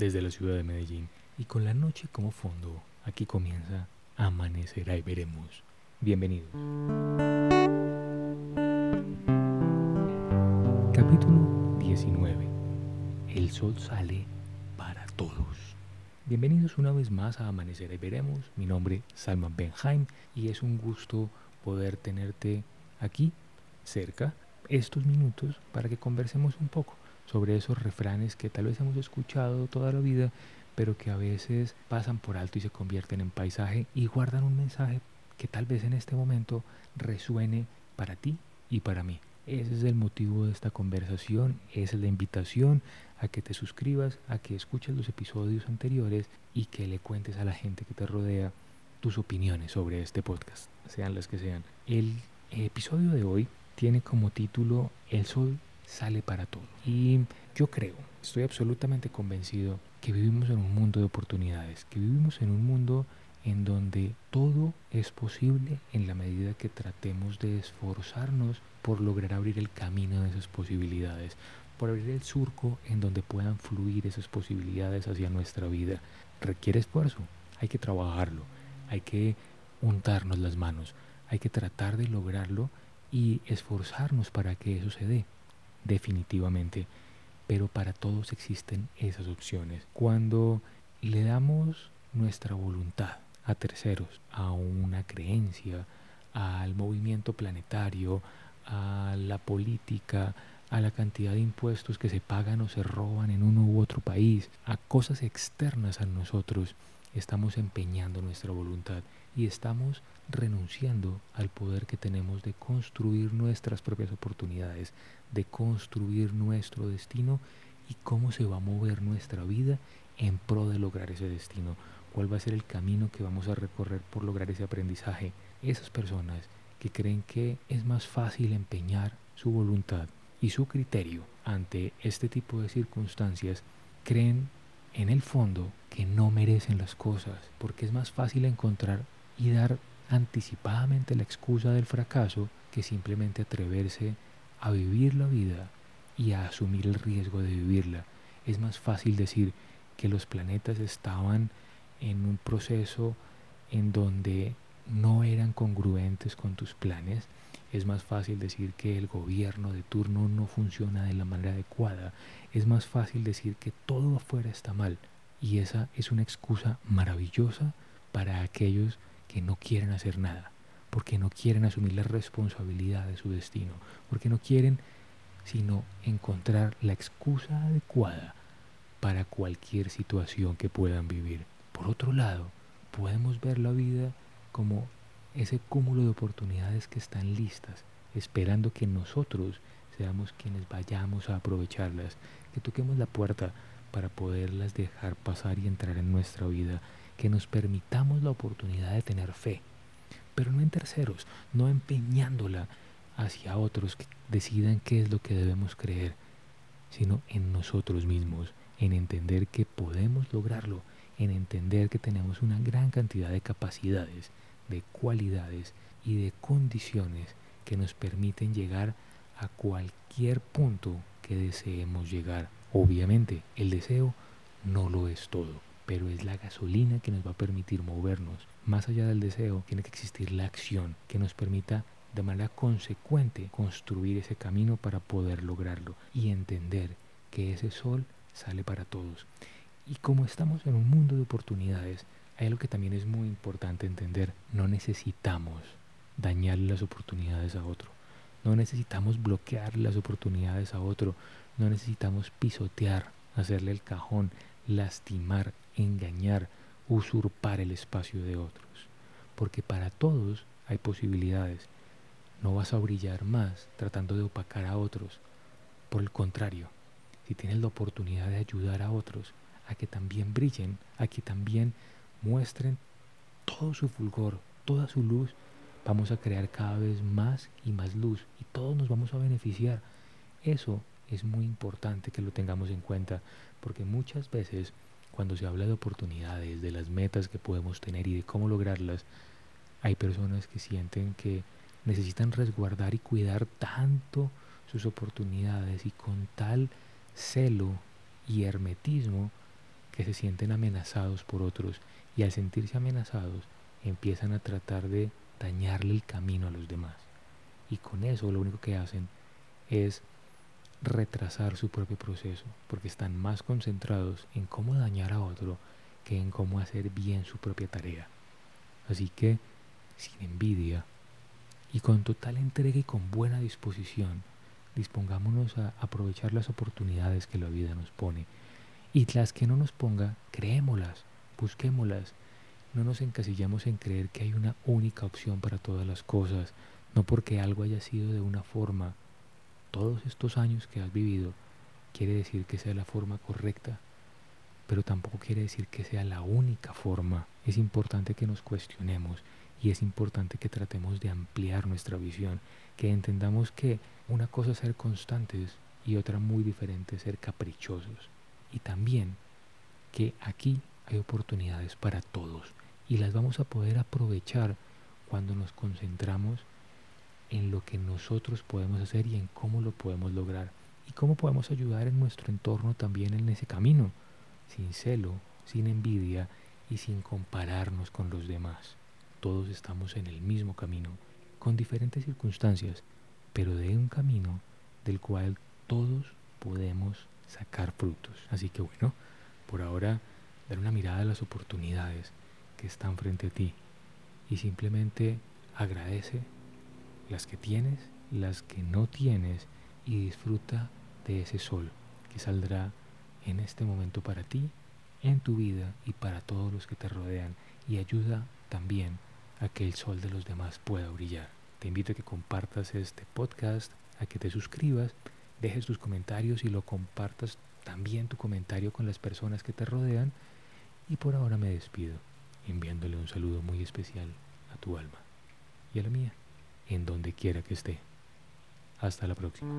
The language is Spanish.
desde la ciudad de Medellín. Y con la noche como fondo, aquí comienza Amanecerá y veremos. Bienvenidos. Capítulo 19. El sol sale para todos. Bienvenidos una vez más a Amanecerá y veremos. Mi nombre es Salman Benheim y es un gusto poder tenerte aquí cerca estos minutos para que conversemos un poco sobre esos refranes que tal vez hemos escuchado toda la vida, pero que a veces pasan por alto y se convierten en paisaje y guardan un mensaje que tal vez en este momento resuene para ti y para mí. Ese es el motivo de esta conversación, esa es la invitación a que te suscribas, a que escuches los episodios anteriores y que le cuentes a la gente que te rodea tus opiniones sobre este podcast, sean las que sean. El episodio de hoy tiene como título El sol sale para todo. Y yo creo, estoy absolutamente convencido que vivimos en un mundo de oportunidades, que vivimos en un mundo en donde todo es posible en la medida que tratemos de esforzarnos por lograr abrir el camino de esas posibilidades, por abrir el surco en donde puedan fluir esas posibilidades hacia nuestra vida. Requiere esfuerzo, hay que trabajarlo, hay que untarnos las manos, hay que tratar de lograrlo y esforzarnos para que eso se dé definitivamente, pero para todos existen esas opciones. Cuando le damos nuestra voluntad a terceros, a una creencia, al movimiento planetario, a la política, a la cantidad de impuestos que se pagan o se roban en uno u otro país, a cosas externas a nosotros, estamos empeñando nuestra voluntad y estamos renunciando al poder que tenemos de construir nuestras propias oportunidades, de construir nuestro destino y cómo se va a mover nuestra vida en pro de lograr ese destino, cuál va a ser el camino que vamos a recorrer por lograr ese aprendizaje. Esas personas que creen que es más fácil empeñar su voluntad y su criterio ante este tipo de circunstancias, creen en el fondo que no merecen las cosas, porque es más fácil encontrar y dar anticipadamente la excusa del fracaso que simplemente atreverse a vivir la vida y a asumir el riesgo de vivirla. Es más fácil decir que los planetas estaban en un proceso en donde no eran congruentes con tus planes. Es más fácil decir que el gobierno de turno no funciona de la manera adecuada. Es más fácil decir que todo afuera está mal. Y esa es una excusa maravillosa para aquellos que no quieren hacer nada, porque no quieren asumir la responsabilidad de su destino, porque no quieren sino encontrar la excusa adecuada para cualquier situación que puedan vivir. Por otro lado, podemos ver la vida como ese cúmulo de oportunidades que están listas, esperando que nosotros seamos quienes vayamos a aprovecharlas, que toquemos la puerta para poderlas dejar pasar y entrar en nuestra vida, que nos permitamos la oportunidad de tener fe, pero no en terceros, no empeñándola hacia otros que decidan qué es lo que debemos creer, sino en nosotros mismos, en entender que podemos lograrlo, en entender que tenemos una gran cantidad de capacidades, de cualidades y de condiciones que nos permiten llegar a cualquier punto que deseemos llegar. Obviamente, el deseo no lo es todo, pero es la gasolina que nos va a permitir movernos. Más allá del deseo, tiene que existir la acción que nos permita de manera consecuente construir ese camino para poder lograrlo y entender que ese sol sale para todos. Y como estamos en un mundo de oportunidades, hay algo que también es muy importante entender. No necesitamos dañarle las oportunidades a otro. No necesitamos bloquear las oportunidades a otro. No necesitamos pisotear, hacerle el cajón, lastimar, engañar, usurpar el espacio de otros. Porque para todos hay posibilidades. No vas a brillar más tratando de opacar a otros. Por el contrario, si tienes la oportunidad de ayudar a otros a que también brillen, a que también muestren todo su fulgor, toda su luz, vamos a crear cada vez más y más luz y todos nos vamos a beneficiar. Eso es muy importante que lo tengamos en cuenta porque muchas veces cuando se habla de oportunidades, de las metas que podemos tener y de cómo lograrlas, hay personas que sienten que necesitan resguardar y cuidar tanto sus oportunidades y con tal celo y hermetismo que se sienten amenazados por otros y al sentirse amenazados empiezan a tratar de dañarle el camino a los demás. Y con eso lo único que hacen es retrasar su propio proceso, porque están más concentrados en cómo dañar a otro que en cómo hacer bien su propia tarea. Así que, sin envidia y con total entrega y con buena disposición, dispongámonos a aprovechar las oportunidades que la vida nos pone. Y las que no nos ponga, creémoslas, busquémoslas. No nos encasillamos en creer que hay una única opción para todas las cosas, no porque algo haya sido de una forma todos estos años que has vivido, quiere decir que sea la forma correcta, pero tampoco quiere decir que sea la única forma. Es importante que nos cuestionemos y es importante que tratemos de ampliar nuestra visión, que entendamos que una cosa es ser constantes y otra muy diferente ser caprichosos. Y también que aquí hay oportunidades para todos y las vamos a poder aprovechar cuando nos concentramos en lo que nosotros podemos hacer y en cómo lo podemos lograr y cómo podemos ayudar en nuestro entorno también en ese camino, sin celo, sin envidia y sin compararnos con los demás. Todos estamos en el mismo camino, con diferentes circunstancias, pero de un camino del cual todos podemos sacar frutos. Así que bueno, por ahora dar una mirada a las oportunidades que están frente a ti y simplemente agradece las que tienes, las que no tienes y disfruta de ese sol que saldrá en este momento para ti, en tu vida y para todos los que te rodean y ayuda también a que el sol de los demás pueda brillar. Te invito a que compartas este podcast, a que te suscribas, dejes tus comentarios y lo compartas también tu comentario con las personas que te rodean. Y por ahora me despido, enviándole un saludo muy especial a tu alma y a la mía en donde quiera que esté. Hasta la próxima.